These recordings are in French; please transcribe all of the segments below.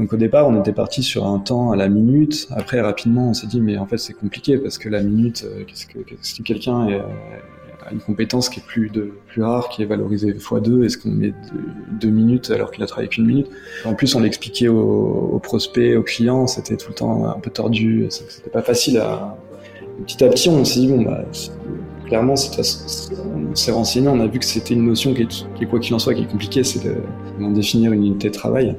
donc au départ, on était parti sur un temps à la minute. Après, rapidement, on s'est dit, mais en fait, c'est compliqué parce que la minute, qu'est-ce que, si quelqu'un a une compétence qui est plus, de, plus rare, qui est valorisée x2, est-ce qu'on met deux, minutes alors qu'il a travaillé qu'une minute? En plus, on l'expliquait aux, aux, prospects, aux clients, c'était tout le temps un peu tordu, c'était pas facile à... Petit à petit, on s'est dit, bon, bah, clairement, on s'est renseigné, on a vu que c'était une notion qui est, quoi qu'il en soit, qui est compliquée, c'est de, de définir une unité de travail.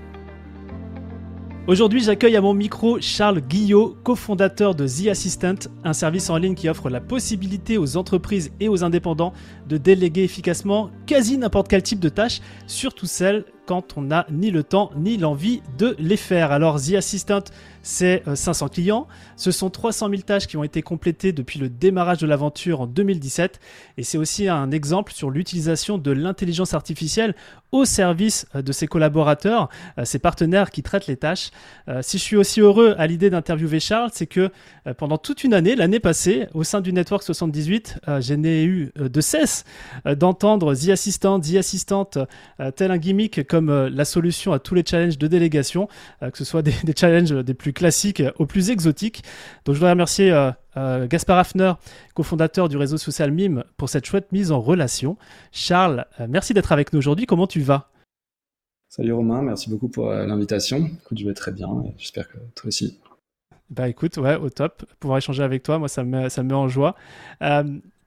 Aujourd'hui, j'accueille à mon micro Charles Guillot, cofondateur de The Assistant, un service en ligne qui offre la possibilité aux entreprises et aux indépendants de déléguer efficacement quasi n'importe quel type de tâches, surtout celles on n'a ni le temps ni l'envie de les faire. Alors The Assistant, c'est 500 euh, clients. Ce sont 300 000 tâches qui ont été complétées depuis le démarrage de l'aventure en 2017. Et c'est aussi un exemple sur l'utilisation de l'intelligence artificielle au service euh, de ses collaborateurs, euh, ses partenaires qui traitent les tâches. Si je suis aussi heureux à l'idée d'interviewer Charles, c'est que pendant toute une année, l'année passée, au sein du Network 78, je n'ai eu de cesse d'entendre The Assistant, The Assistant, tel un gimmick comme la solution à tous les challenges de délégation, que ce soit des, des challenges des plus classique au plus exotique. Donc je voudrais remercier euh, euh, Gaspard Hafner, cofondateur du réseau social Mime, pour cette chouette mise en relation. Charles, euh, merci d'être avec nous aujourd'hui. Comment tu vas? Salut Romain, merci beaucoup pour l'invitation. Écoute, je vais très bien et j'espère que toi aussi. Bah écoute, ouais, au top. Pouvoir échanger avec toi, moi, ça me, ça me met en joie.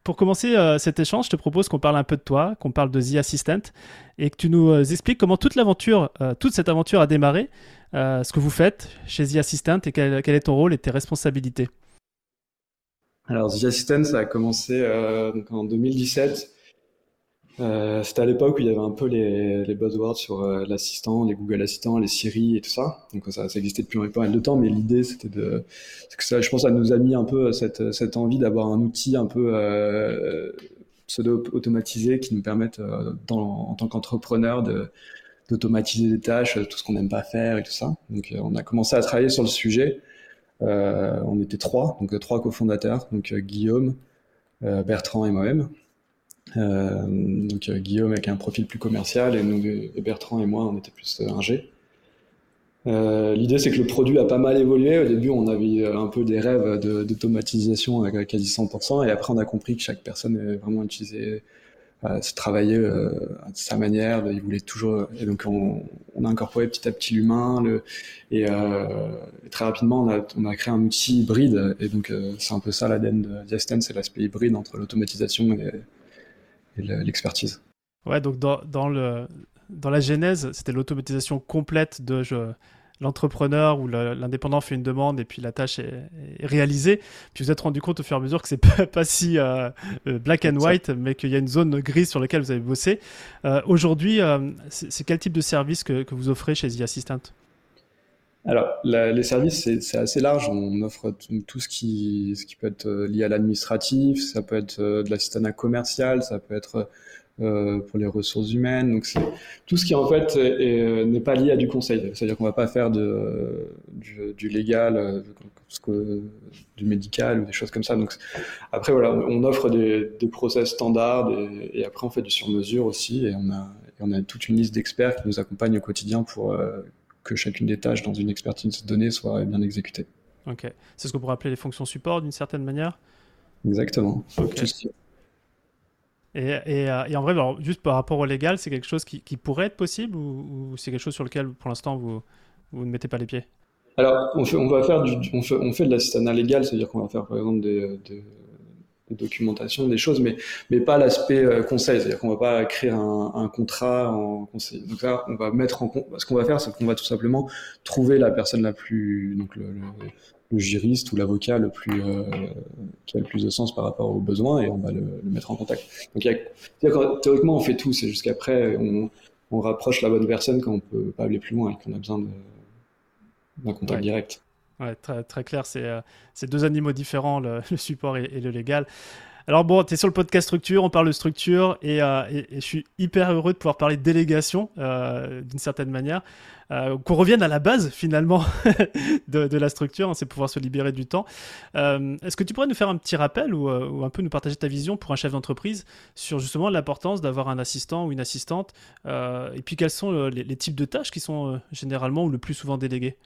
Pour commencer cet échange, je te propose qu'on parle un peu de toi, qu'on parle de The Assistant et que tu nous expliques comment toute l'aventure, toute cette aventure a démarré. Euh, ce que vous faites chez The Assistant et quel, est ton rôle et tes responsabilités. Alors, The Assistant, ça a commencé euh, en 2017. Euh, c'était à l'époque où il y avait un peu les, buzzwords sur l'assistant, les Google Assistants, les Siri et tout ça. Donc ça, ça existait depuis pas mal de temps, mais l'idée c'était de, que ça, je pense, ça nous a mis un peu cette, cette envie d'avoir un outil un peu pseudo-automatisé qui nous permette, en tant qu'entrepreneur, d'automatiser des tâches, tout ce qu'on n'aime pas faire et tout ça. Donc euh, on a commencé à travailler sur le sujet. Euh, on était trois, donc euh, trois cofondateurs, donc Guillaume, Bertrand et moi-même. Donc Guillaume avec un profil plus commercial et, Bertrand et moi on était plus ingé. Euh, L'idée c'est que le produit a pas mal évolué. Au début on avait un peu des rêves d'automatisation à quasi 100% et après on a compris que chaque personne est vraiment utilisé se travailler euh, de sa manière. Il voulait toujours et donc on, a incorporé petit à petit l'humain. Et, euh, très rapidement on a, créé un outil hybride et donc euh, c'est un peu ça l'ADN de Diasten, c'est l'aspect hybride entre l'automatisation et, l'expertise. Ouais, donc dans, dans, le, dans la genèse, c'était l'automatisation complète de l'entrepreneur ou l'indépendant fait une demande et puis la tâche est, réalisée. Puis vous êtes rendu compte au fur et à mesure que c'est pas, pas si euh, euh, black and white, mais qu'il y a une zone grise sur laquelle vous avez bossé. Euh, aujourd'hui, c'est quel type de service que, vous offrez chez The Assistant? Alors, les services, c'est assez large. On offre tout ce qui, ce qui peut être lié à l'administratif, ça peut être de l'assistanat commercial, ça peut être euh, pour les ressources humaines. Donc c'est tout ce qui en fait euh, n'est pas lié à du conseil. C'est-à-dire qu'on va pas faire du, légal, euh, du médical ou des choses comme ça. Donc après voilà, on offre des, des process standards et, après on fait du sur-mesure aussi et on a on a toute une liste d'experts qui nous accompagnent au quotidien pour que chacune des tâches dans une expertise donnée soit bien exécutée. Ok, c'est ce qu'on pourrait appeler les fonctions support d'une certaine manière? Exactement. Et, euh, et, en vrai, juste par rapport au légal, c'est quelque chose qui, qui, pourrait être possible ou, c'est quelque chose sur lequel, pour l'instant, vous, vous ne mettez pas les pieds? Alors, on, fait, on va faire du, on fait, on fait de l'assistanat légal, c'est-à-dire qu'on va faire, par exemple, des, des, documentations, des choses, mais, mais pas l'aspect euh, conseil, c'est-à-dire qu'on va pas écrire un, un, contrat en conseil. Donc là, on va mettre en compte, ce qu'on va faire, c'est qu'on va tout simplement trouver la personne la plus, donc le, le juriste ou l'avocat le plus euh, qui a le plus de sens par rapport aux besoins et on va le, mettre en contact. Donc théoriquement on fait tout, c'est jusqu'après on, on rapproche la bonne personne quand on peut pas aller plus loin et qu'on a besoin d'un contact direct. Ouais, très, clair, c'est euh, deux animaux différents, le, support et, le légal. Alors bon, tu es sur le podcast structure, on parle de structure et, je suis hyper heureux de pouvoir parler de délégation d'une certaine manière. Euh, qu'on revienne à la base finalement de, la structure, hein, c'est pouvoir se libérer du temps. Euh, est-ce que tu pourrais nous faire un petit rappel euh, ou, un peu nous partager ta vision pour un chef d'entreprise sur justement l'importance d'avoir un assistant ou une assistante et puis quels sont les, types de tâches qui sont généralement ou le plus souvent déléguées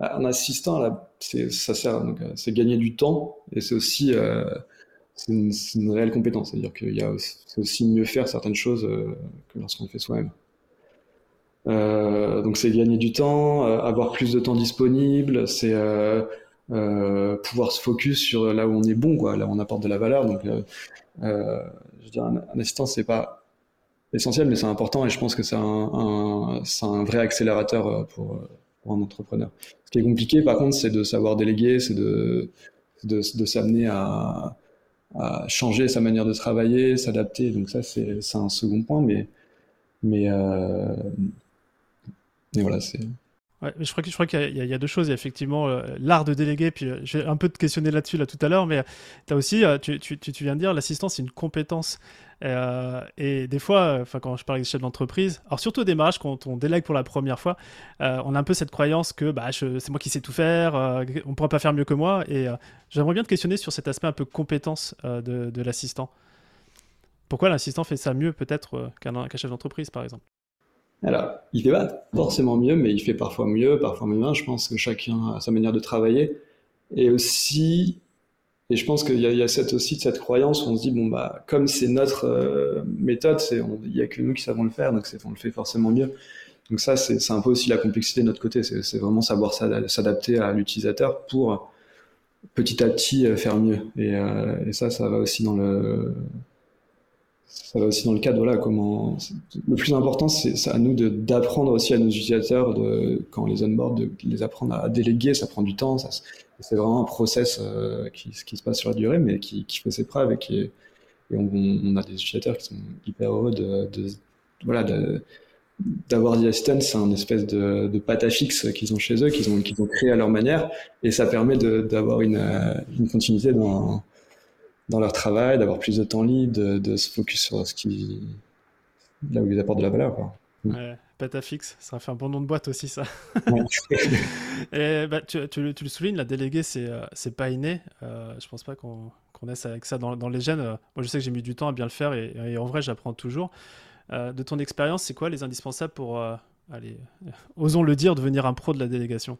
un assistant, là, ça sert, c'est gagner du temps et c'est aussi c'est une, réelle compétence. C'est-à-dire qu'il y a c'est aussi mieux faire certaines choses que lorsqu'on fait soi-même. Euh, donc c'est gagner du temps, euh, avoir plus de temps disponible, c'est euh, pouvoir se focus sur là où on est bon, quoi, là où on apporte de la valeur. Donc, je veux dire, un, assistant c'est pas essentiel, mais c'est important et je pense que c'est un, un, un, vrai accélérateur pour, entrepreneur. Ce qui est compliqué, par contre, c'est de savoir déléguer, c'est de, s'amener à, changer sa manière de travailler, s'adapter. Donc ça, c'est un second point, mais mais euh, voilà, c'est. Je crois, qu'il y, a deux choses. Effectivement euh, l'art de déléguer, puis euh, je vais un peu te questionner là-dessus là, tout à l'heure, mais tu as aussi, euh, tu, viens de dire, l'assistance, c'est une compétence. et des fois, quand je parle avec des chefs d'entreprise, alors surtout au démarrage, quand on délègue pour la première fois, on a un peu cette croyance que bah, c'est moi qui sais tout faire, on ne pourra pas faire mieux que moi. Et j'aimerais bien te questionner sur cet aspect un peu compétence de l'assistant. Pourquoi l'assistant fait ça mieux peut-être qu'un chef d'entreprise, par exemple? Alors, il fait pas forcément mieux, mais il fait parfois mieux, parfois moins. Je pense que chacun a sa manière de travailler. Et aussi, et je pense qu'il y a, cette, aussi cette croyance où on se dit, bon, bah, comme c'est notre euh, méthode, c'est, il n'y a que nous qui savons le faire, donc on le fait forcément mieux. Donc ça, c'est un peu aussi la complexité de notre côté. C'est vraiment savoir s'adapter à l'utilisateur pour petit à petit euh, faire mieux. Et, euh, et ça, ça va aussi dans le ça va aussi dans le cadre, voilà, comment. Le plus important, c'est à nous d'apprendre aussi à nos utilisateurs, de, quand on les onboard, de les apprendre à déléguer, ça prend du temps. C'est vraiment un process euh, qui, qui, se passe sur la durée, mais qui, qui fait ses preuves et qui est, et on, on, a des utilisateurs qui sont hyper heureux de, de voilà, d'avoir des assistants, c'est un espèce de, de pâte à fixe qu'ils ont chez eux, qu'ils ont, qu'ils ont créé à leur manière, et ça permet d'avoir une, une continuité dans, dans leur travail, d'avoir plus de temps libre, de, se focus sur ce qui, là où ils apportent de la valeur. Quoi. Mm. Ouais, Petafix, ça fait un bon nom de boîte aussi, ça. et bah, tu, tu, le soulignes, la déléguée, c'est euh, c'est pas inné. Euh, je pense pas qu'on qu ait avec ça dans, dans, les gènes. Moi, je sais que j'ai mis du temps à bien le faire et, en vrai, j'apprends toujours. Euh, de ton expérience, c'est quoi les indispensables pour, euh, allez, osons le dire, devenir un pro de la délégation?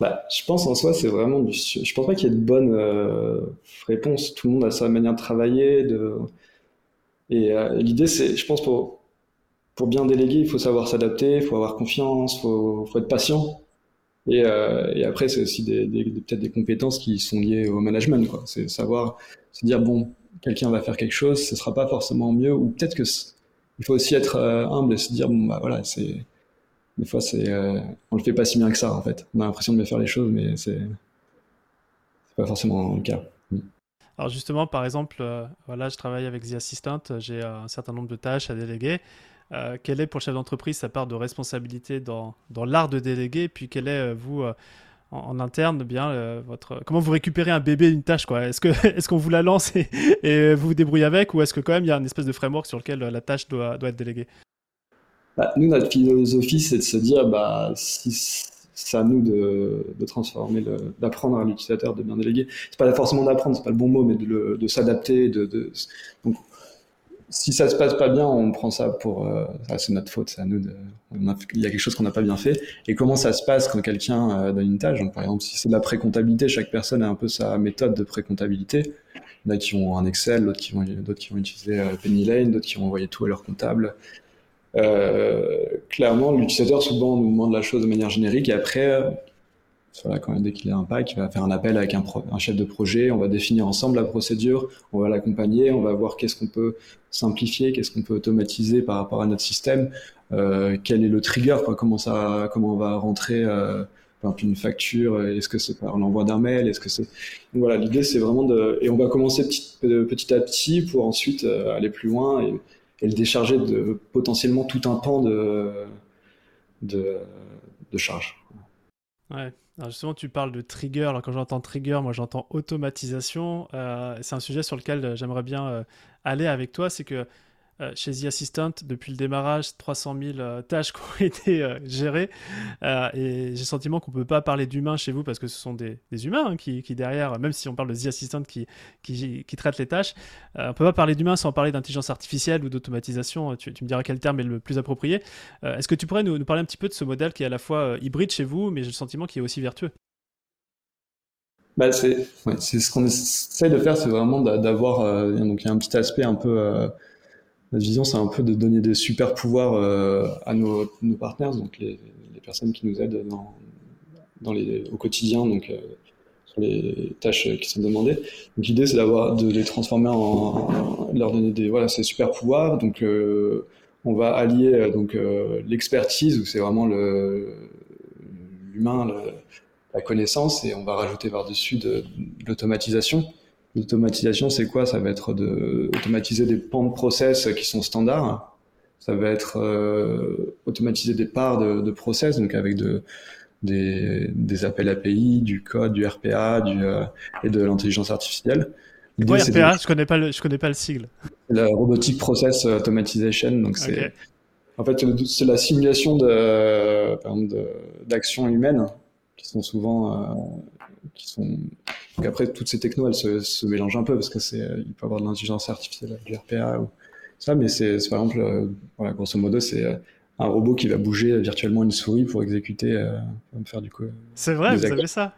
Bah, je pense en soi, c'est vraiment du. Je pense pas qu'il y ait de bonnes euh, réponses. Tout le monde a sa manière de travailler. De... Et euh, l'idée, c'est, je pense, pour, pour bien déléguer, il faut savoir s'adapter, il faut avoir confiance, il faut, faut, être patient. Et, euh, et après, c'est aussi des, des, peut-être des compétences qui sont liées au management. Quoi. C'est savoir se dire, bon, quelqu'un va faire quelque chose, ce sera pas forcément mieux. Ou peut-être que il faut aussi être euh, humble et se dire, bon, bah voilà, c'est des fois, c'est, euh, on le fait pas si bien que ça, en fait. On a l'impression de bien faire les choses, mais c'est, c'est pas forcément le cas. Alors justement, par exemple, euh, voilà, je travaille avec The Assistant, j'ai un certain nombre de tâches à déléguer. Euh, quelle est pour le chef d'entreprise sa part de responsabilité dans, dans l'art de déléguer? Puis quelle est, vous, en, interne, bien, votre... comment vous récupérez un bébé d'une tâche quoi? Est-ce, que, est-ce qu'on vous la lance et, et, vous vous débrouillez avec Ou est-ce que quand même il y a une espèce de framework sur lequel la tâche doit, doit être déléguée? Bah, nous, notre philosophie, c'est de se dire, bah, si c'est à nous de, transformer, d'apprendre à l'utilisateur de bien déléguer. C'est pas forcément d'apprendre, c'est pas le bon mot, mais de, s'adapter. Donc, si ça se passe pas bien, on prend ça pour, euh, c'est notre faute, c'est à nous il y a quelque chose qu'on n'a pas bien fait. Et comment ça se passe quand quelqu'un euh, donne une tâche? Par exemple, si c'est de la pré-comptabilité, chaque personne a un peu sa méthode de pré-comptabilité. Il y en a qui ont un Excel, d'autres qui vont, d'autres qui vont utiliser euh, d'autres qui vont envoyer tout à leur comptable. Euh, clairement, l'utilisateur souvent nous demande la chose de manière générique et après, voilà, quand, dès qu'il a un pack, il va faire un appel avec un, un, chef de projet, on va définir ensemble la procédure, on va l'accompagner, on va voir qu'est-ce qu'on peut simplifier, qu'est-ce qu'on peut automatiser par rapport à notre système, euh, quel est le trigger, quoi, comment ça, comment on va rentrer euh, une facture, est-ce que c'est par l'envoi d'un mail, est-ce que c'est, voilà, l'idée c'est vraiment de, et on va commencer petit, petit à petit pour ensuite euh, aller plus loin et et le décharger de potentiellement tout un pan de, de, charge. Ouais. justement, tu parles de trigger. Alors quand j'entends trigger, moi j'entends automatisation. c'est un sujet sur lequel j'aimerais bien aller avec toi. C'est que euh, chez The Assistant depuis le démarrage, 300 000 euh, tâches qui ont été euh, gérées. et j'ai le sentiment qu'on ne peut pas parler d'humains chez vous parce que ce sont des, humains hein, qui, derrière, même si on parle de The Assistant qui, qui, traite les tâches, on ne peut pas parler d'humains sans parler d'intelligence artificielle ou d'automatisation. Tu, me diras quel terme est le plus approprié. Est-ce que tu pourrais nous, parler un petit peu de ce modèle qui est à la fois hybride chez vous, mais j'ai le sentiment qu'il est aussi vertueux? Bah, c'est ce qu'on essaie de faire, c'est vraiment d'avoir donc il y a un petit aspect un peu notre vision, c'est un peu de donner des super pouvoirs euh, à nos, nos partenaires, donc les, les, personnes qui nous aident dans, dans les, au quotidien, donc euh, sur les tâches qui sont demandées. Donc l'idée, c'est d'avoir de les transformer en, leur donner des voilà ces super pouvoirs. Donc euh, on va allier donc l'expertise où c'est vraiment l'humain, la connaissance, et on va rajouter par-dessus de, de l'automatisation. L'automatisation, c'est quoi? Ça va être de automatiser des pans de process qui sont standards. Ça va être euh, automatiser des parts de, de, process, donc avec de, des, des, appels API, du code, du RPA, du, euh, et de l'intelligence artificielle. Quoi RPA Je connais pas le, je connais pas le sigle. La robotic process automatization, donc c'est en fait c'est la simulation de d'actions humaines qui sont souvent euh, qui sont donc après toutes ces technos elles se, se mélangent un peu parce que c'est il peut y avoir de l'intelligence artificielle du RPA ou ça mais c'est par exemple euh, voilà grosso modo c'est euh, un robot qui va bouger virtuellement une souris pour exécuter euh, faire du coup c'est vrai vous avez ça.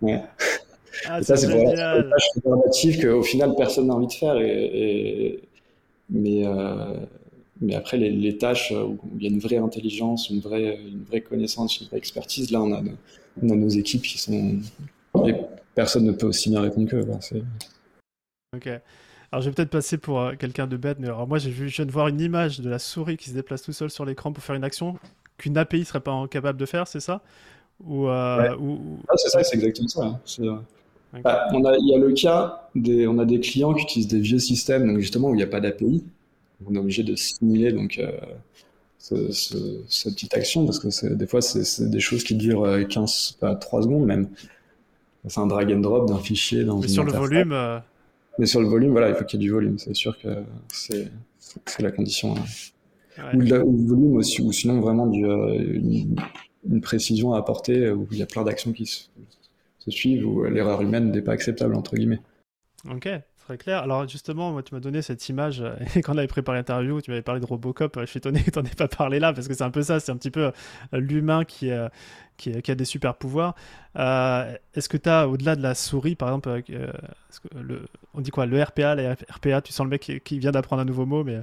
Ouais. Ah, ça c'est pour des tâches que qu'au final personne n'a envie de faire et, et mais euh, mais après, les, les, tâches où il y a une vraie intelligence, une vraie, une vraie connaissance, une vraie expertise, là, on a, a nos équipes qui sont. Et personne ne peut aussi bien répondre qu'eux. Ok. Alors, je vais peut-être passer pour euh, quelqu'un de bête, mais alors moi, j'ai vu, je viens de voir une image de la souris qui se déplace tout seul sur l'écran pour faire une action qu'une API serait pas capable de faire, c'est ça? Ou, euh, Ah, c'est ça, c'est exactement ça. Hein. Bah, on a, il y a le cas des, on a des clients qui utilisent des vieux systèmes, donc justement où il n'y a pas d'API. On est obligé de simuler donc euh, cette petite action parce que des fois c'est des choses qui durent 15, pas 3 secondes même. C'est un drag and drop d'un fichier dans Mais sur le volume. Euh, Mais sur le volume, voilà, il faut qu'il y ait du volume. C'est sûr que c'est la condition. Hein. Ou, le volume aussi, ou sinon vraiment du, euh, une, précision à apporter où il y a plein d'actions qui se, se, suivent où l'erreur humaine n'est pas acceptable entre guillemets. Ok, Très clair. Alors justement, moi, tu m'as donné cette image euh, et quand on avait préparé l'interview, tu m'avais parlé de Robocop. Je suis étonné que tu n'en aies pas parlé là parce que c'est un peu ça. C'est un petit peu euh, l'humain qui, qui, a des super pouvoirs. Euh, est-ce que tu as, au-delà de la souris, par exemple, le, on dit quoi Le RPA, la RPA, tu sens le mec qui, vient d'apprendre un nouveau mot, mais.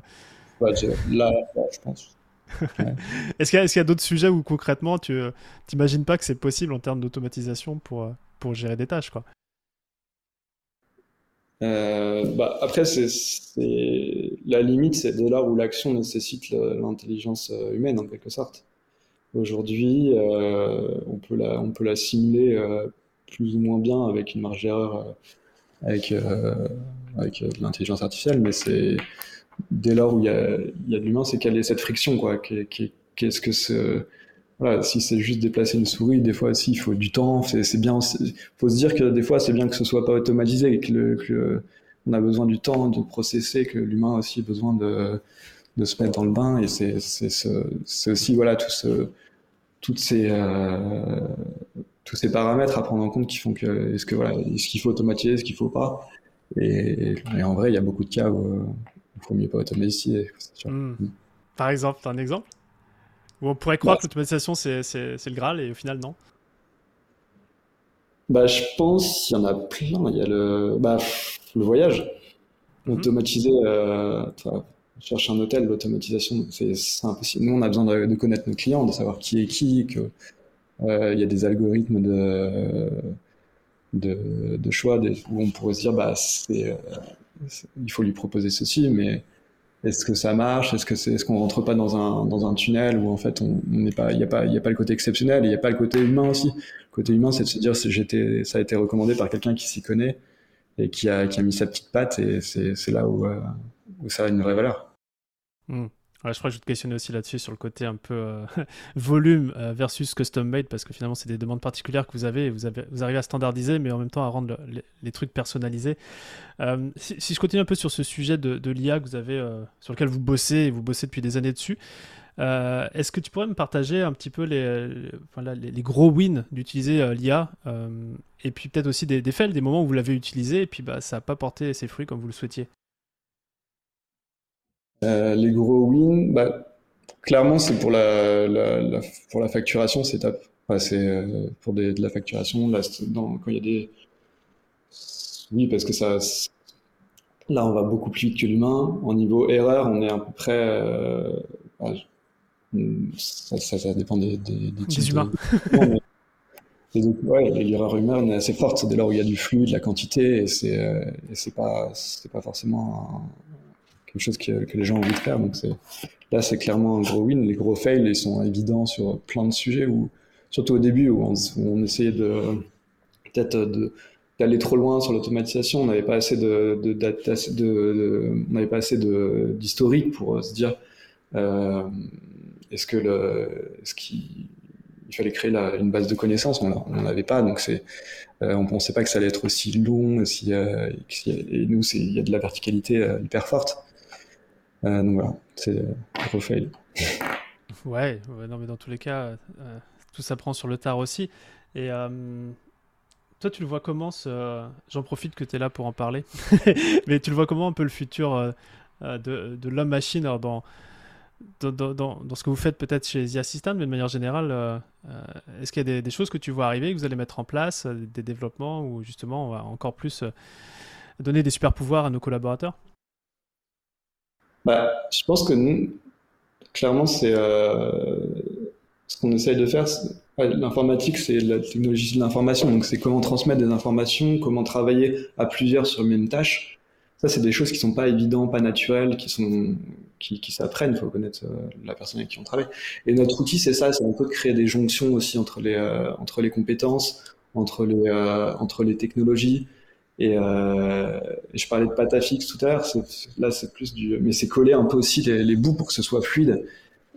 Ouais, là, je pense. est-ce qu'il y a, a d'autres sujets où concrètement tu n'imagines pas que c'est possible en termes d'automatisation pour, pour gérer des tâches quoi? Euh, bah, après, c'est la limite, c'est dès lors où l'action nécessite l'intelligence euh, humaine en quelque sorte. Aujourd'hui, euh, on peut la, on peut la simuler euh, plus ou moins bien avec une marge d'erreur, euh, avec avec l'intelligence artificielle, mais c'est dès lors où il y a, y a de l'humain, c'est quelle est cette friction, quoi. Qu'est-ce que ce voilà, si c'est juste déplacer une souris, des fois aussi il faut du temps. C'est bien, faut se dire que des fois c'est bien que ce soit pas automatisé et que, on a besoin du temps de processer, que l'humain aussi a besoin de, se mettre dans le bain et c'est aussi voilà euh, tous ces paramètres à prendre en compte qui font que est-ce qu'il faut automatiser, est-ce qu'il faut pas? Et, en vrai il y a beaucoup de cas où il faut mieux pas automatiser. Hmm. Par exemple, as un exemple? On pourrait croire bah, que l'automatisation, c'est, le Graal, et au final, non bah, Je pense qu'il y en a plein. Il y a le, bah, le voyage. Mhm. Automatiser, euh, chercher un hôtel, l'automatisation, c'est, impossible. Nous, on a besoin de, connaître nos clients, de savoir qui est qui, qu'il euh, y a des algorithmes de, de, de choix où on pourrait se dire, bah, euh, il faut lui proposer ceci, mais est-ce que ça marche? Est-ce que c'est, est-ce qu'on rentre pas dans un dans un tunnel où en fait on n'est pas, il y a pas, il y a pas le côté exceptionnel, il y a pas le côté humain aussi. Le côté humain, c'est de se dire, j'étais, ça a été recommandé par quelqu'un qui s'y connaît et qui a qui a mis sa petite patte et c'est c'est là où, euh, où ça a une vraie valeur. Je crois que je vais te questionner aussi là-dessus sur le côté un peu euh, volume euh, versus custom made parce que finalement c'est des demandes particulières que vous avez, avez, vous arrivez à standardiser mais en même temps à rendre les, trucs personnalisés. Euh, si, je continue un peu sur ce sujet de, l'IA que vous avez, sur lequel vous bossez et vous bossez depuis des années dessus, est-ce que tu pourrais me partager un petit peu les, les, gros wins d'utiliser l'IA et puis peut-être aussi des, des fails, des moments où vous l'avez utilisé et puis bah, ça n'a pas porté ses fruits comme vous le souhaitiez? Euh, les gros wins, bah, clairement, c'est pour la, la, pour la facturation, c'est top. c'est euh, pour des, de la facturation. Là, dans, quand il y a des. Oui, parce que ça. Là, on va beaucoup plus vite que l'humain. En niveau erreur, on est à peu près. Euh, bah, ça, ça, dépend des, des, des humains. De... ouais, l'erreur humaine est assez forte. C'est dès lors où il y a du flux, de la quantité, et c'est euh, pas, pas forcément quelque chose que, que, les gens ont envie de faire. Donc là, c'est clairement un gros win. Les gros fails, ils sont évidents sur plein de sujets, où, surtout au début, où on, essayait de peut-être d'aller trop loin sur l'automatisation. On n'avait pas assez de, de, on n'avait pas assez d'historique pour se dire euh, est-ce que le, ce qu'il il fallait créer la, une base de connaissances, on n'en avait pas, donc c'est, euh, on pensait pas que ça allait être aussi long, si, euh, et nous, il y a de la verticalité euh, hyper forte. Euh, donc voilà, c'est un gros fail. Ouais, non, mais dans tous les cas, euh, tout ça prend sur le tard aussi. Et euh, toi, tu le vois comment J'en profite que tu es là pour en parler. mais tu le vois comment un peu le futur de, l'homme-machine dans, dans, ce que vous faites peut-être chez The Assistant, mais de manière générale, est-ce qu'il y a des, des, choses que tu vois arriver, que vous allez mettre en place, des développements, ou justement on va encore plus donner des super pouvoirs à nos collaborateurs? Bah, je pense que nous, clairement, c'est euh, ce qu'on essaye de faire. L'informatique, c'est la technologie de l'information. Donc, c'est comment transmettre des informations, comment travailler à plusieurs sur une même tâche. Ça, c'est des choses qui sont pas évidentes, pas naturelles, qui sont qui, qui s'apprennent. Il faut connaître euh, la personne avec qui on travaille. Et notre outil, c'est ça. C'est un peu de créer des jonctions aussi entre les euh, entre les compétences, entre les entre les technologies. Et, euh, je parlais de pâte à fixe tout à l'heure. Là, c'est plus du, mais c'est coller un peu aussi les, les, bouts pour que ce soit fluide.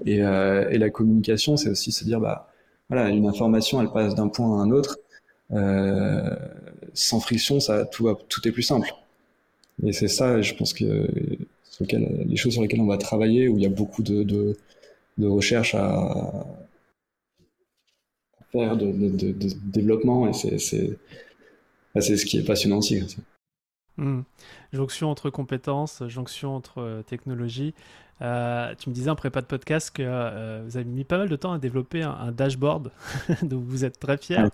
Et, euh, et la communication, c'est aussi se dire, bah, voilà, une information, elle passe d'un point à un autre. Euh, sans friction, ça, tout, tout est plus simple. Et c'est ça, je pense que sur lequel, les choses sur lesquelles on va travailler, où il y a beaucoup de, de, de recherche à, faire, de, de développement, et c'est c'est ce qui est passionnant aussi. Hmm. Jonction entre compétences, jonction entre euh, technologies. Euh, tu me disais en prépa de podcast que euh, vous avez mis pas mal de temps à développer un, dashboard, donc vous êtes très fier.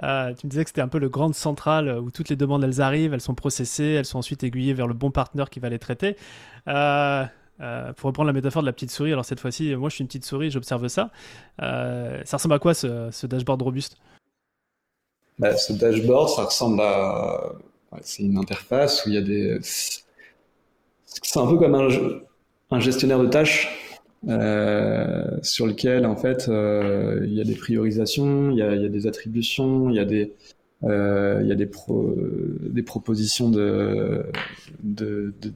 tu me disais que c'était un peu le grand central où toutes les demandes elles arrivent, elles sont processées, elles sont ensuite aiguillées vers le bon partenaire qui va les traiter. pour reprendre la métaphore de la petite souris, alors cette fois-ci, moi je suis une petite souris, j'observe ça. ça ressemble à quoi ce dashboard robuste? Bah, ce dashboard, ça ressemble à. C'est une interface où il y a des. C'est un peu comme un, gestionnaire de tâches euh, sur lequel, en fait, euh, il y a des priorisations, il y a, il y a des attributions, il y a des. Euh, il y a des, pro, des propositions de, de, de,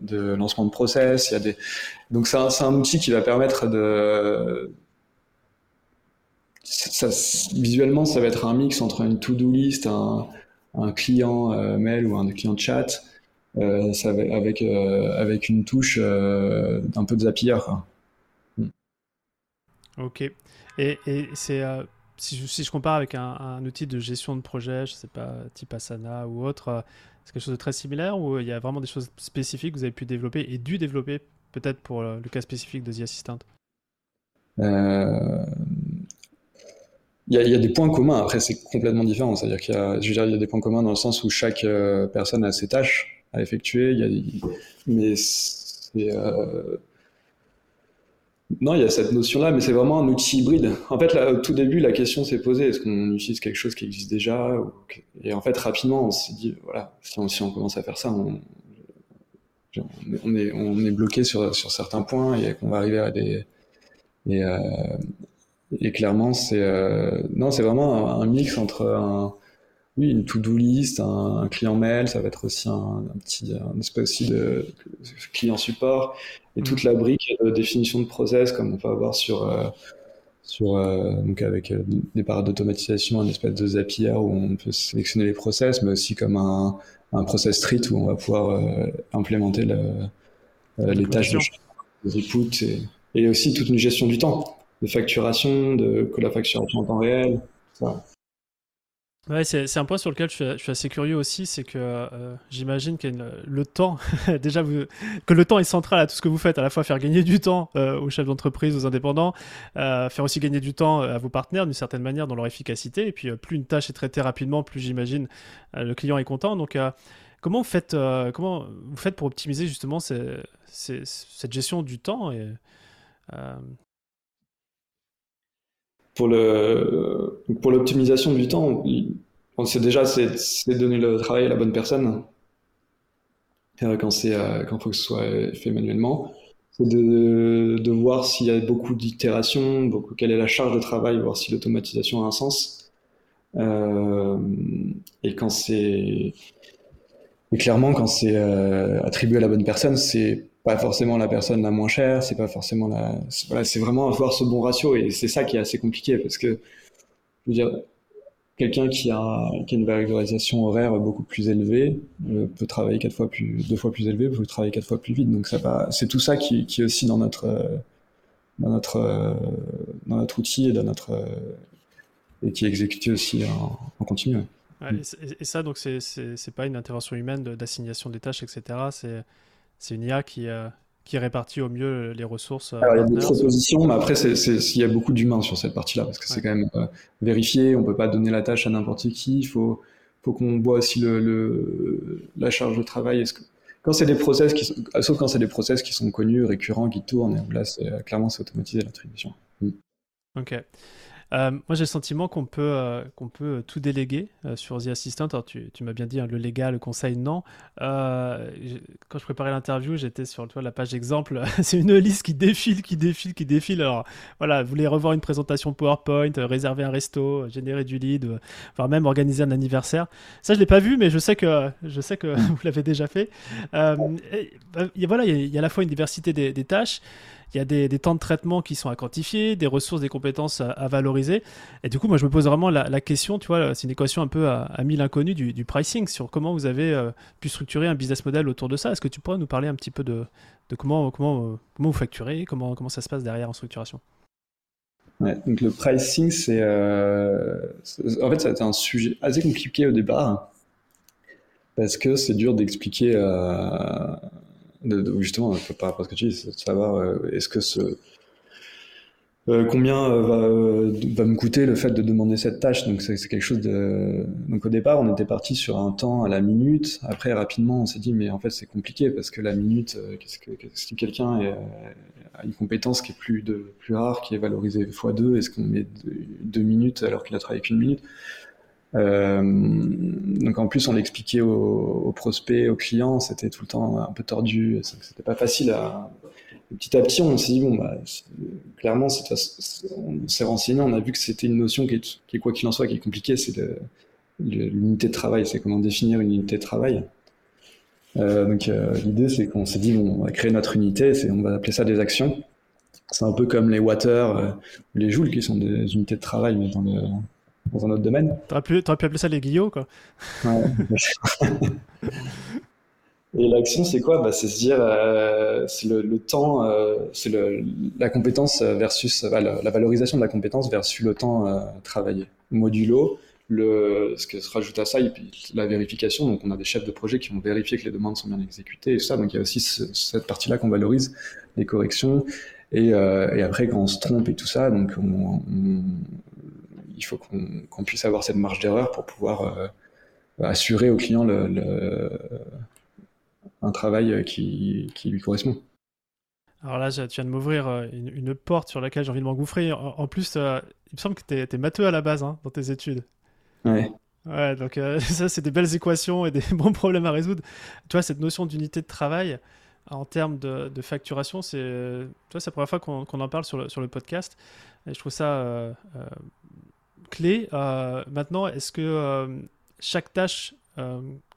de, lancement de process. Il y a des... Donc c'est un, un outil qui va permettre de, ça, visuellement, ça va être un mix entre une to-do list, un, un client euh, mail ou un client chat, euh, ça va, avec, euh, avec une touche d'un peu de Zapier. Mm. Ok. Et, et c'est si je, si, je, compare avec un, un, outil de gestion de projet, je sais pas, type Asana ou autre, c'est quelque chose de très similaire ou il y a vraiment des choses spécifiques que vous avez pu développer et dû développer peut-être pour le cas spécifique de The Assistant? Euh, il y, a, des points communs. Après, c'est complètement différent. C'est-à-dire qu'il y a, je veux dire, il y a des points communs dans le sens où chaque euh, personne a ses tâches à effectuer. Il y a, mais c'est, euh... non, il y a cette notion-là, mais c'est vraiment un outil hybride. En fait, au tout début, la question s'est posée est-ce qu'on utilise quelque chose qui existe déjà Et en fait, rapidement, on s'est dit voilà, si on, commence à faire ça, on, est, bloqué sur, certains points et qu'on va arriver à des euh, et clairement, c'est euh, non, c'est vraiment un, mix entre un, oui, une to-do list, un, client mail, ça va être aussi un, petit un espèce aussi de client support et toute mm. la brique de définition de process comme on peut avoir sur euh, sur euh, donc avec euh, des parades d'automatisation, un espèce de Zapier où on peut sélectionner les process, mais aussi comme un, un process street où on va pouvoir implémenter le, les tâches de input et, et aussi toute une gestion du temps, de facturation, de que la facturation en temps réel, ça. Ouais, c'est un point sur lequel je suis, assez curieux aussi, c'est que euh, j'imagine que le temps, déjà que le temps est central à tout ce que vous faites, à la fois faire gagner du temps euh, aux chefs d'entreprise, aux indépendants, euh, faire aussi gagner du temps à vos partenaires d'une certaine manière dans leur efficacité, et puis plus une tâche est traitée rapidement, plus j'imagine le client est content. Donc comment vous faites, comment vous faites pour optimiser justement cette gestion du temps et, pour le pour l'optimisation du temps, on sait déjà c'est donner le travail à la bonne personne euh, quand c'est euh, quand faut que ce soit fait manuellement. C'est de, de voir s'il y a beaucoup d'itérations, quelle est la charge de travail, voir si l'automatisation a un sens. Euh, et quand c'est et clairement quand c'est euh, attribué à la bonne personne, c'est pas forcément la personne la moins chère, c'est pas forcément la, voilà, c'est vraiment avoir ce bon ratio et c'est ça qui est assez compliqué parce que, je veux dire, quelqu'un qui a, qui a une valorisation horaire beaucoup plus élevée euh, peut travailler quatre fois plus, deux fois plus élevé, peut travailler quatre fois plus vite. Donc c'est tout ça qui, qui est aussi dans notre, dans notre, dans notre outil et dans notre, et qui est exécuté aussi en, continu. et, ça, donc, c'est, pas une intervention humaine d'assignation des tâches, etc. C'est, c'est une IA qui, euh, qui répartit au mieux les ressources. Euh, il y a des propositions, mais après, il y a beaucoup d'humains sur cette partie-là, parce que c'est quand même euh, vérifié, on ne peut pas donner la tâche à n'importe qui, il faut, faut qu'on voit aussi le, la charge de travail. Est-ce que, quand c'est des process qui sont, sauf quand c'est des process qui sont connus, récurrents, qui tournent, là, clairement, c'est automatisé l'attribution. Mm. Ok. Euh, moi, j'ai le sentiment qu'on peut, euh, qu'on peut tout déléguer euh, sur The Assistant. Tu, m'as bien dit hein, le légal, le conseil, non. quand je préparais l'interview, j'étais sur la page exemple. C'est une liste qui défile, qui défile, qui défile. Alors, voilà, vous voulez revoir une présentation PowerPoint, réserver un resto, générer du lead, voire même organiser un anniversaire. Ça, je l'ai pas vu, mais je sais que, je sais que vous l'avez déjà fait. Bah, voilà, il y, a à la fois une diversité des tâches il y a des, temps de traitement qui sont à quantifier, des ressources, des compétences à, valoriser. Et du coup, moi, je me pose vraiment la, question, tu vois, c'est une équation un peu à, mille inconnus du, pricing, sur comment vous avez euh, pu structurer un business model autour de ça. Est-ce que tu pourrais nous parler un petit peu de, comment, comment, comment vous facturez, comment, comment ça se passe derrière en structuration? Donc le pricing, c'est euh, en fait, ça a été un sujet assez compliqué au départ parce que c'est dur d'expliquer euh, de, justement, par rapport à ce que tu dis, de savoir euh, est-ce que ce, euh, combien euh, va, va me coûter le fait de demander cette tâche? Donc c'est quelque chose de. Donc au départ, on était parti sur un temps à la minute. Après, rapidement, on s'est dit mais en fait c'est compliqué parce que la minute, qu'est-ce que si quelqu'un a une compétence qui est plus de plus rare, qui est valorisée x2, est-ce qu'on met deux, minutes alors qu'il a travaillé qu'une minute? Euh, donc en plus, on l'expliquait aux, prospects, aux clients, c'était tout le temps un peu tordu, c'était pas facile à. petit à petit, on s'est dit bon, bah, clairement, on s'est renseigné, on a vu que c'était une notion qui est, quoi qu'il en soit, qui est compliquée, c'est l'unité de travail, c'est comment définir une unité de travail. Euh, donc euh, l'idée, c'est qu'on s'est dit bon, on va créer notre unité, on va appeler ça des actions. C'est un peu comme les water euh, ou les joules qui sont des unités de travail, dans le dans un autre domaine. T'aurais pu, pu appeler ça les guillots, quoi. Ouais. Et l'action, c'est quoi? Bah, C'est se dire, euh, c'est le, temps, euh, c'est la compétence versus la, valorisation de la compétence versus le temps euh, travaillé. Modulo, le, ce que se rajoute à ça, et puis la vérification. Donc, on a des chefs de projet qui vont vérifier que les demandes sont bien exécutées et ça. Donc, il y a aussi cette partie-là qu'on valorise, les corrections. Et, et, après, quand on se trompe et tout ça, donc on, on, il faut qu'on puisse avoir cette marge d'erreur pour pouvoir euh, assurer au client le, un travail qui, lui correspond. Alors là, tu viens de m'ouvrir euh, une, porte sur laquelle j'ai envie de m'engouffrer. En, plus, euh, il me semble que tu es, matheux à la base hein, dans tes études. Ouais. Ouais, donc ça, c'est des belles équations et des bons problèmes à résoudre. Tu vois, cette notion d'unité de travail en termes de, facturation, c'est la première fois qu'on en parle sur le, sur le podcast. Et je trouve ça. Euh, maintenant, est-ce que, euh, chaque tâche,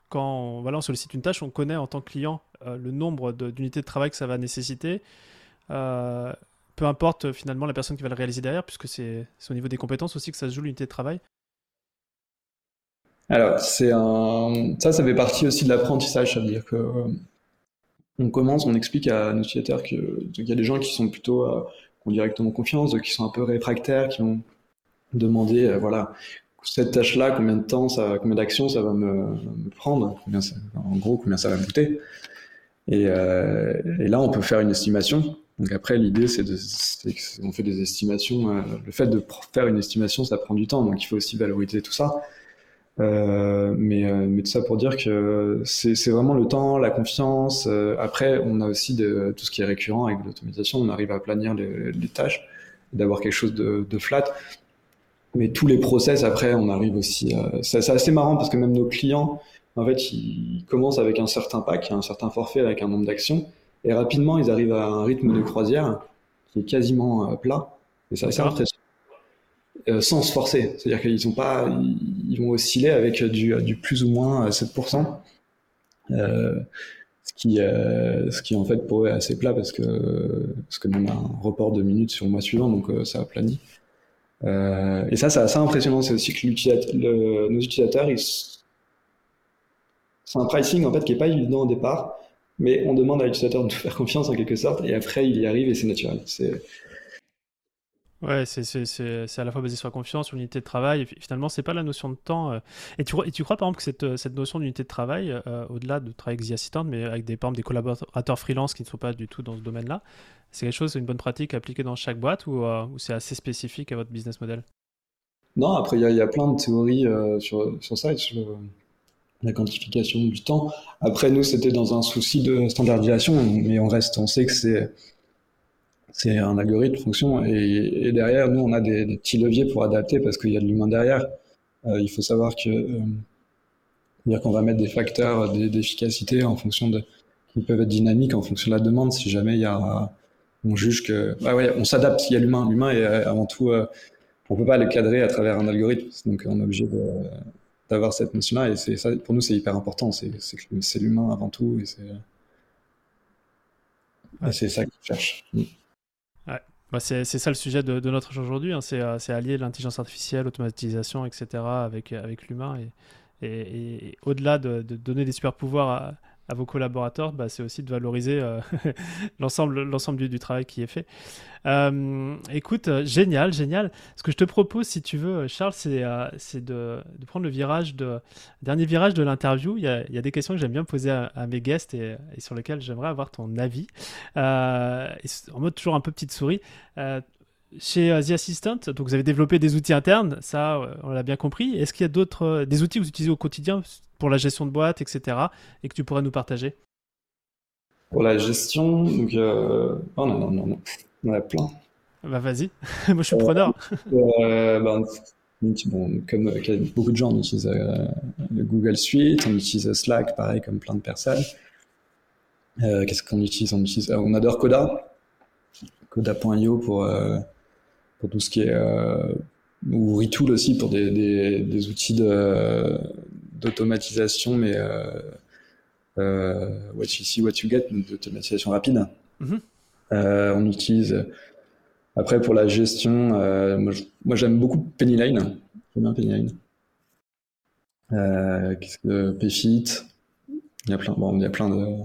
quand on, voilà, on sollicite une tâche, on connaît en tant que client le nombre d'unités de, travail que ça va nécessiter. peu importe finalement la personne qui va le réaliser derrière, puisque c'est au niveau des compétences aussi que ça se joue l'unité de travail? Alors, c'est un... ça, ça fait partie aussi de l'apprentissage. Ça veut dire que on commence, on explique à nos utilisateurs qu'il y a des gens qui sont plutôt, euh, qui ont directement confiance, qui sont un peu réfractaires, qui vont demander, euh, voilà, cette tâche-là, combien de temps, combien d'actions ça va me, prendre, en gros, combien ça va me coûter. Et, euh, et, là, on peut faire une estimation. Donc après, l'idée, c'est de, on fait des estimations. le fait de faire une estimation, ça prend du temps, donc il faut aussi valoriser tout ça. Euh, mais, euh, tout ça pour dire que c'est vraiment le temps, la confiance. Euh, après, on a aussi tout ce qui est récurrent avec l'automatisation. On arrive à planir les, tâches, d'avoir quelque chose de, flat. Mais tous les process, après, on arrive aussi. c'est assez marrant parce que même nos clients, en fait, ils commencent avec un certain pack, un certain forfait avec un nombre d'actions. Et rapidement, ils arrivent à un rythme de croisière qui est quasiment plat. Et ça, c'est impressionnant. Euh, sans se forcer. C'est-à-dire qu'ils sont pas, ils vont osciller avec du, du plus ou moins 7%. Euh, ce qui, euh, ce qui en fait pour eux est assez plat parce que parce que même un report de minutes sur le mois suivant, donc euh, ça a plani. Euh, et ça, c'est assez impressionnant. C'est aussi que le, nos utilisateurs, c'est un pricing en fait qui est pas évident au départ, mais on demande à l'utilisateur de nous faire confiance en quelque sorte, et après il y arrive et c'est naturel. Ouais, c'est à la fois basé sur la confiance, sur l'unité de travail. Et finalement, c'est pas la notion de temps. Euh. Et tu, et tu crois par exemple que cette, euh, cette notion d'unité de travail, euh, au-delà de travail Assistant, mais avec des, par des collaborateurs freelance qui ne sont pas du tout dans ce domaine-là, c'est quelque chose, une bonne pratique appliquée dans chaque boîte ou, c'est assez spécifique à votre business model? Non, après, il y, y, a plein de théories sur, sur ça sur la quantification du temps. Après, nous, c'était dans un souci de standardisation, mais on reste, on sait que c'est c'est un algorithme fonction et, et, derrière nous on a des, des, petits leviers pour adapter parce qu'il y a de l'humain derrière. Euh, il faut savoir que euh, dire qu'on va mettre des facteurs d'efficacité en fonction de qui peuvent être dynamiques en fonction de la demande. Si jamais il y a on juge que bah ouais, on s'adapte. Il y a l'humain. L'humain est euh, avant tout euh, on peut pas le cadrer à travers un algorithme. Donc on est obligé d'avoir cette notion-là et c'est ça pour nous c'est hyper important. C'est c'est l'humain avant tout et c'est c'est ça qu'on cherche. Bah, c'est ça le sujet de, notre échange aujourd'hui, hein. euh, c'est allier l'intelligence artificielle, l'automatisation, etc. avec, avec l'humain. Et, et, au-delà de, de, donner des super pouvoirs à, à vos collaborateurs, bah, c'est aussi de valoriser euh, l'ensemble, du, travail qui est fait. Euh, écoute, euh, génial, génial. Ce que je te propose, si tu veux, Charles, c'est, de, prendre le virage de dernier virage de l'interview. Il y a, des questions que j'aime bien poser à, mes guests et, sur lesquelles j'aimerais avoir ton avis. en mode toujours un peu petite souris chez The Assistant, donc vous avez développé des outils internes, ça on l'a bien compris. Est-ce qu'il y a d'autres des outils que vous utilisez au quotidien pour la gestion de boîte, etc. et que tu pourrais nous partager? Pour la gestion, donc, euh... oh non, non, non, non, on en a plein. Bah vas-y, moi je suis preneur. Euh, bah, bon, comme euh, beaucoup de gens, on utilise euh, le Google Suite, on utilise Slack, pareil, comme plein de personnes. Euh, Qu'est-ce qu'on utilise? On utilise, on adore Coda, Coda.io pour pour tout ce qui est ou Retool aussi pour des, des, des outils de d'automatisation, mais euh, euh, what you see, what you get, d'automatisation rapide. Euh, on utilise après pour la gestion, moi j'aime beaucoup Pennyline. J'aime bien Pennyline. Qu'est-ce que Payfit Il y a plein, bon, il y a plein de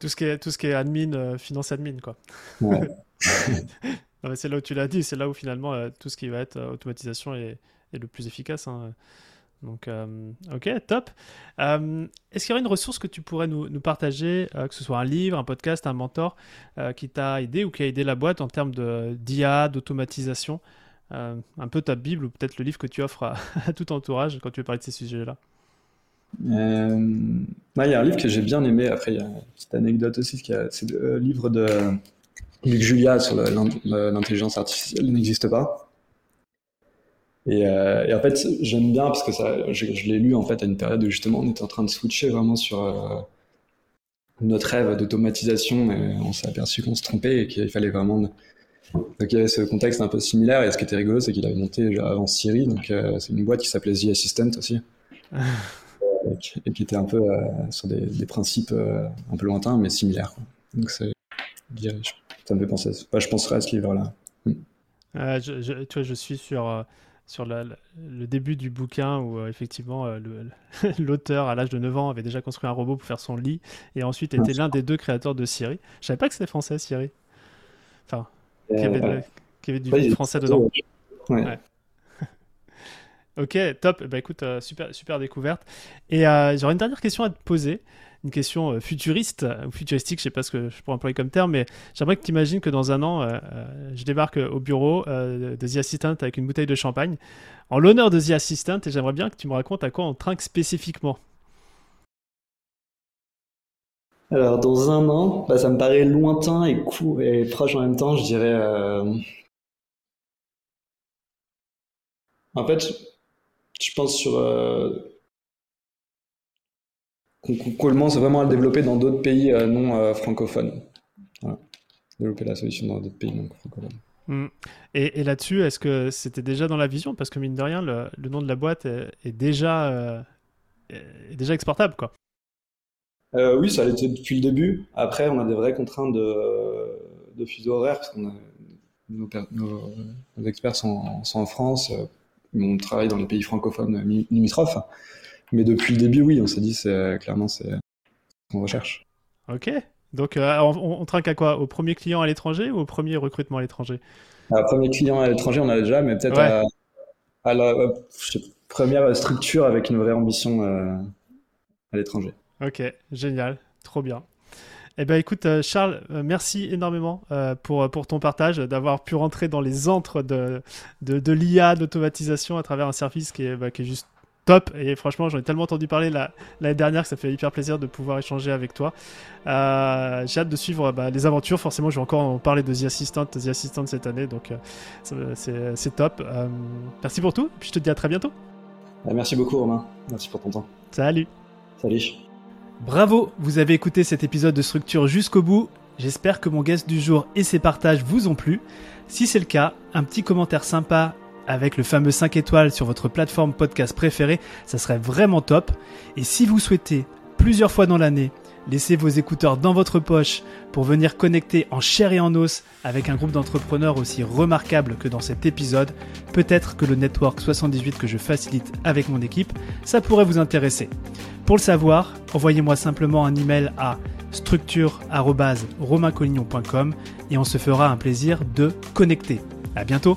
tout ce qui est tout ce qui est admin, finance admin quoi. Ouais. c'est là où tu l'as dit, c'est là où finalement tout ce qui va être automatisation est, le plus efficace. Hein. Donc, euh, ok, top. Euh, est-ce qu'il y aurait une ressource que tu pourrais nous, partager, euh, que ce soit un livre, un podcast, un mentor, qui t'a aidé ou qui a aidé la boîte en termes d'IA, d'automatisation Un peu ta Bible ou peut-être le livre que tu offres à, tout entourage quand tu veux parler de ces sujets-là? Il y a un livre que j'ai bien aimé. Après, il y a une petite anecdote aussi. C'est le livre de Luc Julia sur l'intelligence artificielle n'existe pas. Et, euh, et, en fait, j'aime bien parce que ça, je, je l'ai lu en fait à une période où justement on était en train de switcher vraiment sur euh, notre rêve d'automatisation et on s'est aperçu qu'on se trompait et qu'il fallait vraiment. Donc il y avait ce contexte un peu similaire et ce qui était rigolo, c'est qu'il avait monté avant Siri, donc euh, c'est une boîte qui s'appelait The Assistant aussi. et qui était un peu sur des, principes un peu lointains mais similaires. Donc ça me fait penser. À, je penserais à ce livre-là. Mm. je, tu vois, je suis sur sur le début du bouquin où euh, effectivement euh, l'auteur à l'âge de 9 ans avait déjà construit un robot pour faire son lit et ensuite était l'un des deux créateurs de Siri. Je savais pas que c'était français Siri. Enfin, qu'il y avait, euh, du français dedans. Ouais. ok, top. Bah écoute, super, super découverte. Et j'aurais une dernière question à te poser une question euh, futuriste ou futuristique, je sais pas ce que je pourrais employer comme terme, mais j'aimerais que tu imagines que dans un an, euh, euh, je débarque au bureau de The Assistant avec une bouteille de champagne en l'honneur de The Assistant et j'aimerais bien que tu me racontes à quoi on trinque spécifiquement. Alors, dans un an, bah, ça me paraît lointain et court et proche en même temps, je dirais. En fait, je pense sur qu'on commence vraiment à le développer dans d'autres pays euh, non euh, francophones. Développer la solution dans d'autres pays non francophones. Hmm. Et, là-dessus, est-ce que c'était déjà dans la vision? Parce que mine de rien, le, nom de la boîte est, déjà, euh, est déjà exportable, quoi. oui, ça l'était depuis le début. Après, on a des vraies contraintes de, de fuseau horaire, parce que nos, experts sont, en France, on travaille dans les pays francophones limitrophes. Mais depuis le début, oui, on s'est dit, c'est clairement, c'est ce qu'on recherche. Ok. Donc, euh, on, trinque à quoi? Au premier client à l'étranger ou au premier recrutement à l'étranger? Euh, premier client à l'étranger, on a déjà, mais peut-être à, la première structure avec une vraie ambition euh, à l'étranger. Ok, génial, trop bien. Eh bien, écoute, Charles, merci énormément pour, pour ton partage, d'avoir pu rentrer dans les antres de, de, de l'IA, de l'automatisation à travers un service qui est, bah, qui est juste top. Et franchement, j'en ai tellement entendu parler l'année dernière que ça fait hyper plaisir de pouvoir échanger avec toi. Euh, j'ai hâte de suivre bah, les aventures. Forcément, je vais encore en parler de The Assistant, The Assistant cette année. Donc, euh, c'est top. Euh, merci pour tout. Puis je te dis à très bientôt. Bah, merci beaucoup, Romain. Merci pour ton temps. Salut. Salut. Bravo, vous avez écouté cet épisode de Structure jusqu'au bout. J'espère que mon guest du jour et ses partages vous ont plu. Si c'est le cas, un petit commentaire sympa avec le fameux 5 étoiles sur votre plateforme podcast préférée, ça serait vraiment top. Et si vous souhaitez, plusieurs fois dans l'année, laisser vos écouteurs dans votre poche pour venir connecter en chair et en os avec un groupe d'entrepreneurs aussi remarquable que dans cet épisode, peut-être que le Network 78 que je facilite avec mon équipe, ça pourrait vous intéresser. Pour le savoir, envoyez-moi simplement un email à structure.romaincollignon.com et on se fera un plaisir de connecter. À bientôt!